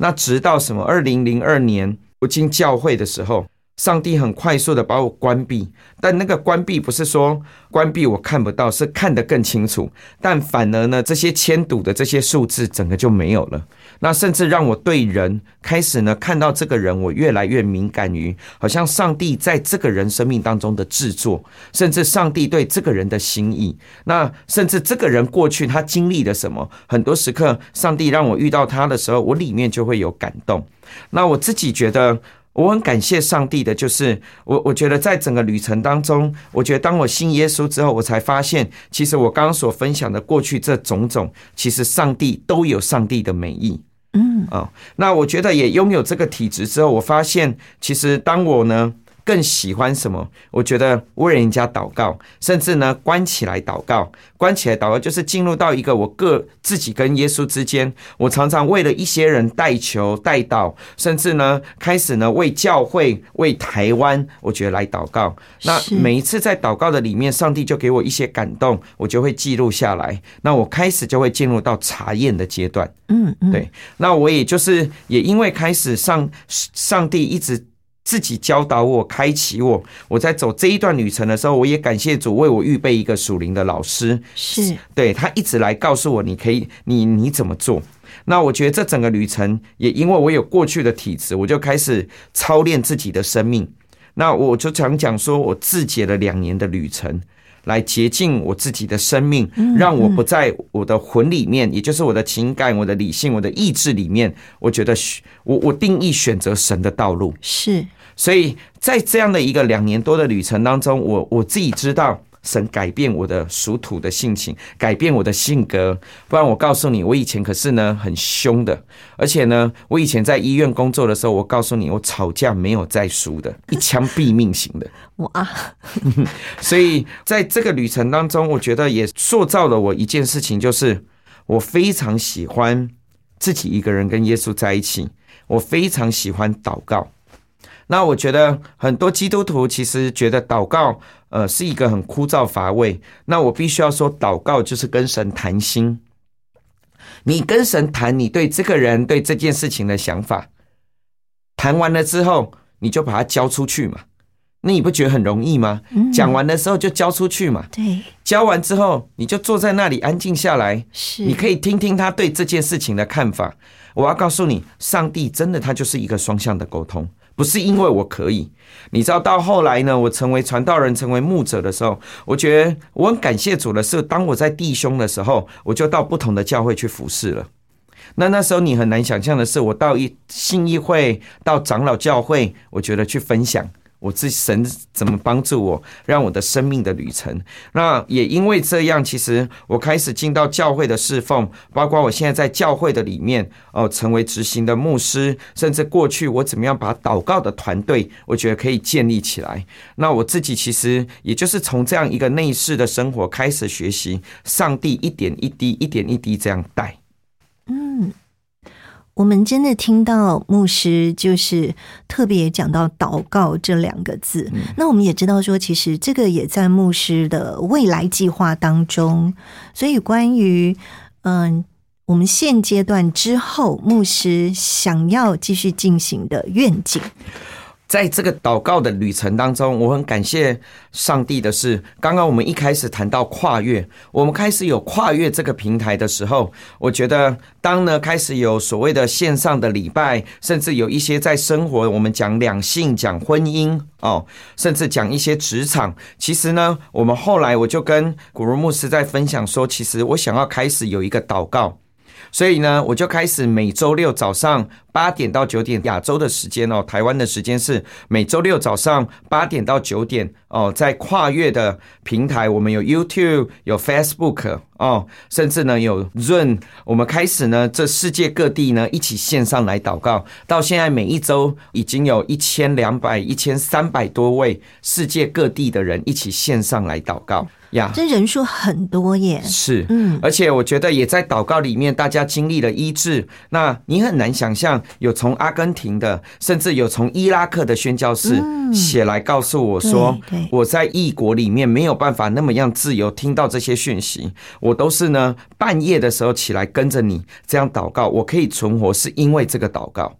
那直到什么二零零二年我进教会的时候，上帝很快速的把我关闭，但那个关闭不是说关闭我看不到，是看得更清楚。但反而呢，这些迁堵的这些数字整个就没有了。那甚至让我对人开始呢看到这个人，我越来越敏感于，好像上帝在这个人生命当中的制作，甚至上帝对这个人的心意。那甚至这个人过去他经历了什么，很多时刻上帝让我遇到他的时候，我里面就会有感动。那我自己觉得。我很感谢上帝的，就是我，我觉得在整个旅程当中，我觉得当我信耶稣之后，我才发现，其实我刚刚所分享的过去这种种，其实上帝都有上帝的美意。嗯，哦，那我觉得也拥有这个体质之后，我发现，其实当我呢。更喜欢什么？我觉得为人家祷告，甚至呢关起来祷告，关起来祷告就是进入到一个我个自己跟耶稣之间。我常常为了一些人代求、代祷，甚至呢开始呢为教会、为台湾，我觉得来祷告。那每一次在祷告的里面，上帝就给我一些感动，我就会记录下来。那我开始就会进入到查验的阶段。嗯嗯，对。那我也就是也因为开始上上帝一直。自己教导我，开启我。我在走这一段旅程的时候，我也感谢主为我预备一个属灵的老师，是对他一直来告诉我，你可以，你你怎么做。那我觉得这整个旅程也因为我有过去的体质，我就开始操练自己的生命。那我就想讲说，我自解了两年的旅程。来洁净我自己的生命，让我不在我的魂里面，也就是我的情感、我的理性、我的意志里面。我觉得，我我定义选择神的道路是。所以在这样的一个两年多的旅程当中，我我自己知道。神改变我的属土的性情，改变我的性格。不然我告诉你，我以前可是呢很凶的，而且呢，我以前在医院工作的时候，我告诉你，我吵架没有再输的，一枪毙命型的。[LAUGHS] 哇！[LAUGHS] 所以在这个旅程当中，我觉得也塑造了我一件事情，就是我非常喜欢自己一个人跟耶稣在一起，我非常喜欢祷告。那我觉得很多基督徒其实觉得祷告。呃，是一个很枯燥乏味。那我必须要说，祷告就是跟神谈心。你跟神谈你对这个人、对这件事情的想法，谈完了之后，你就把它交出去嘛。那你不觉得很容易吗？讲完的时候就交出去嘛。对，交完之后，你就坐在那里安静下来。是，你可以听听他对这件事情的看法。我要告诉你，上帝真的他就是一个双向的沟通。不是因为我可以，你知道，到后来呢，我成为传道人、成为牧者的时候，我觉得我很感谢主的是，当我在弟兄的时候，我就到不同的教会去服侍了。那那时候你很难想象的是，我到一信义会、到长老教会，我觉得去分享。我自神怎么帮助我，让我的生命的旅程？那也因为这样，其实我开始进到教会的侍奉，包括我现在在教会的里面哦，成为执行的牧师，甚至过去我怎么样把祷告的团队，我觉得可以建立起来。那我自己其实也就是从这样一个内侍的生活开始学习，上帝一点一滴、一点一滴这样带。嗯。我们真的听到牧师就是特别讲到祷告这两个字，那我们也知道说，其实这个也在牧师的未来计划当中。所以，关于嗯，我们现阶段之后，牧师想要继续进行的愿景。在这个祷告的旅程当中，我很感谢上帝的是，刚刚我们一开始谈到跨越，我们开始有跨越这个平台的时候，我觉得当呢开始有所谓的线上的礼拜，甚至有一些在生活，我们讲两性、讲婚姻哦，甚至讲一些职场，其实呢，我们后来我就跟古如牧师在分享说，其实我想要开始有一个祷告。所以呢，我就开始每周六早上八点到九点，亚洲的时间哦，台湾的时间是每周六早上八点到九点哦，在跨越的平台，我们有 YouTube，有 Facebook 哦，甚至呢有 Zoom，我们开始呢，这世界各地呢一起线上来祷告，到现在每一周已经有一千两百、一千三百多位世界各地的人一起线上来祷告。呀，这人数很多耶！是，嗯，而且我觉得也在祷告里面，大家经历了医治。那你很难想象，有从阿根廷的，甚至有从伊拉克的宣教士写来告诉我说，我在异国里面没有办法那么样自由听到这些讯息，我都是呢半夜的时候起来跟着你这样祷告，我可以存活是因为这个祷告，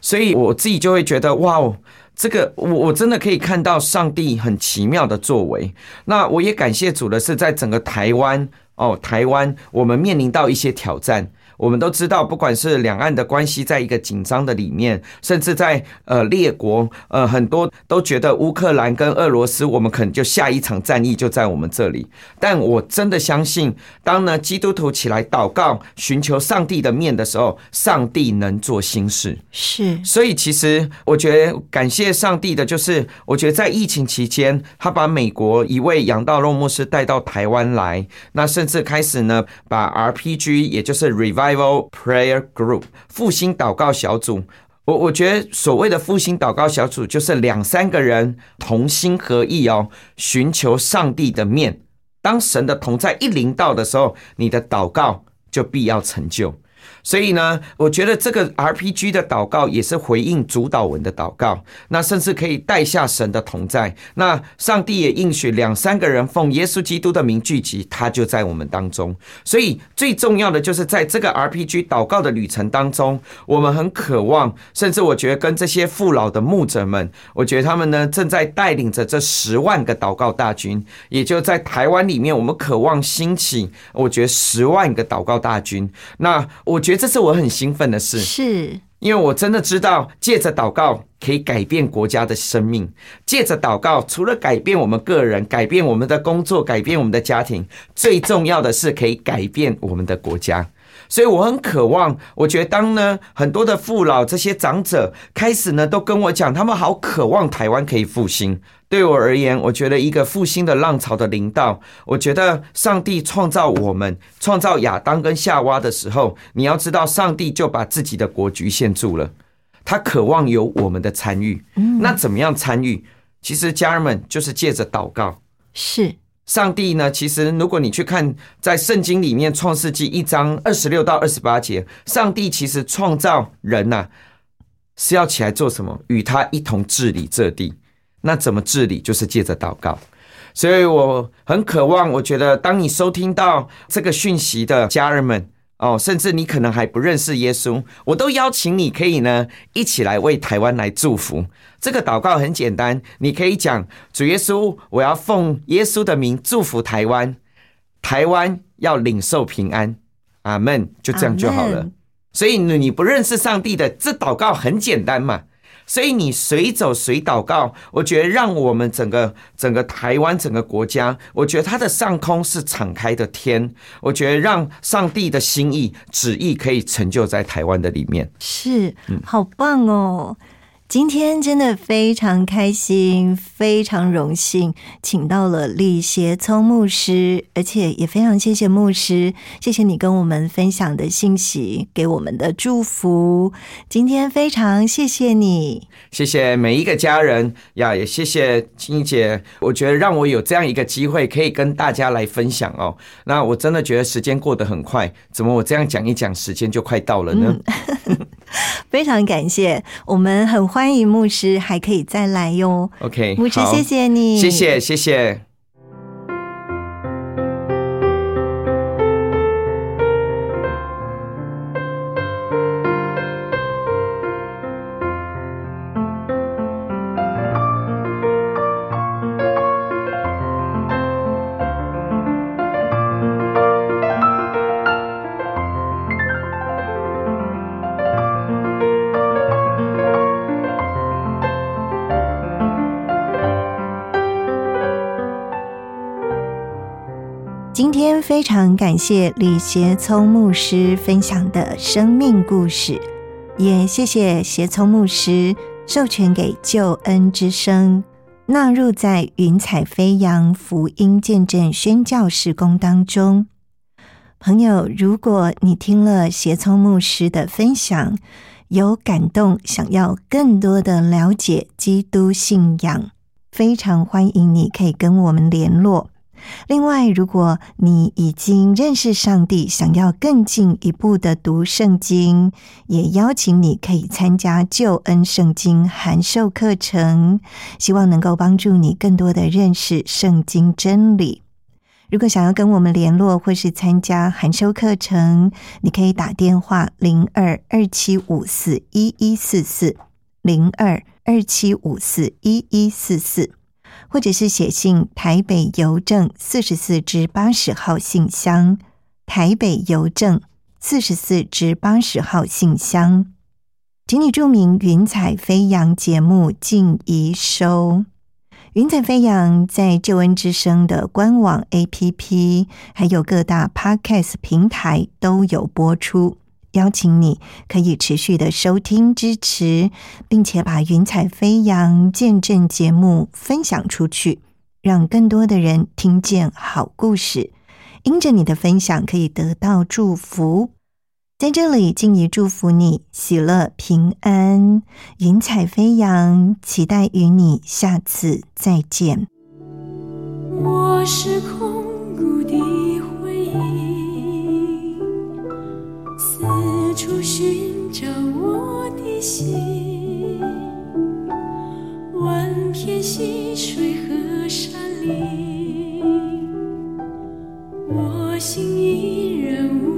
所以我自己就会觉得哇哦。这个我我真的可以看到上帝很奇妙的作为。那我也感谢主的是，在整个台湾哦，台湾我们面临到一些挑战。我们都知道，不管是两岸的关系在一个紧张的里面，甚至在呃列国呃很多都觉得乌克兰跟俄罗斯，我们可能就下一场战役就在我们这里。但我真的相信，当呢基督徒起来祷告，寻求上帝的面的时候，上帝能做新事。是，所以其实我觉得感谢上帝的，就是我觉得在疫情期间，他把美国一位杨道洛牧师带到台湾来，那甚至开始呢把 RPG，也就是 Revival Prayer Group 复兴祷告小组。我我觉得所谓的复兴祷告小组，就是两三个人同心合意哦，寻求上帝的面。当神的同在一临到的时候，你的祷告就必要成就。所以呢，我觉得这个 RPG 的祷告也是回应主导文的祷告，那甚至可以带下神的同在。那上帝也应许两三个人奉耶稣基督的名聚集，他就在我们当中。所以最重要的就是在这个 RPG 祷告的旅程当中，我们很渴望，甚至我觉得跟这些父老的牧者们，我觉得他们呢正在带领着这十万个祷告大军，也就在台湾里面，我们渴望兴起，我觉得十万个祷告大军。那我觉得这是我很兴奋的事，是因为我真的知道，借着祷告可以改变国家的生命。借着祷告，除了改变我们个人、改变我们的工作、改变我们的家庭，最重要的是可以改变我们的国家。所以我很渴望，我觉得当呢很多的父老这些长者开始呢都跟我讲，他们好渴望台湾可以复兴。对我而言，我觉得一个复兴的浪潮的领导，我觉得上帝创造我们，创造亚当跟夏娃的时候，你要知道，上帝就把自己的国局限住了，他渴望有我们的参与。那怎么样参与？其实家人们就是借着祷告。是上帝呢？其实，如果你去看在圣经里面《创世纪》一章二十六到二十八节，上帝其实创造人呐、是要起来做什么？与他一同治理这地。那怎么治理？就是借着祷告。所以我很渴望，我觉得当你收听到这个讯息的家人们哦，甚至你可能还不认识耶稣，我都邀请你可以呢一起来为台湾来祝福。这个祷告很简单，你可以讲主耶稣，我要奉耶稣的名祝福台湾，台湾要领受平安，阿门，就这样就好了。所以你你不认识上帝的，这祷告很简单嘛。所以你随走随祷告，我觉得让我们整个整个台湾整个国家，我觉得它的上空是敞开的天，我觉得让上帝的心意旨意可以成就在台湾的里面。是，好棒哦！今天真的非常开心，非常荣幸，请到了李协聪牧师，而且也非常谢谢牧师，谢谢你跟我们分享的信息，给我们的祝福。今天非常谢谢你，谢谢每一个家人呀，也谢谢青姐，我觉得让我有这样一个机会可以跟大家来分享哦。那我真的觉得时间过得很快，怎么我这样讲一讲，时间就快到了呢？[LAUGHS] [LAUGHS] 非常感谢，我们很欢迎牧师，还可以再来哟。OK，牧师，谢谢你，谢谢，谢谢。常感谢李协聪牧师分享的生命故事，也谢谢协聪牧师授权给救恩之声纳入在云彩飞扬福音见证宣教事工当中。朋友，如果你听了协聪牧师的分享，有感动，想要更多的了解基督信仰，非常欢迎你可以跟我们联络。另外，如果你已经认识上帝，想要更进一步的读圣经，也邀请你可以参加救恩圣经函授课程，希望能够帮助你更多的认识圣经真理。如果想要跟我们联络或是参加函授课程，你可以打电话零二二七五四一一四四零二二七五四一一四四，或者是写信台北邮政四十四至八十号信箱，台北邮政四十四至八十号信箱，请你注明“云彩飞扬”节目静怡收。云彩飞扬在救恩之声的官网 APP，还有各大 Podcast 平台都有播出。邀请你可以持续的收听支持，并且把云彩飞扬见证节目分享出去，让更多的人听见好故事。因着你的分享，可以得到祝福。在这里，静怡祝福你喜乐平安，云彩飞扬，期待与你下次再见。我是空谷的处寻找我的心，万片溪水和山林，我心依然无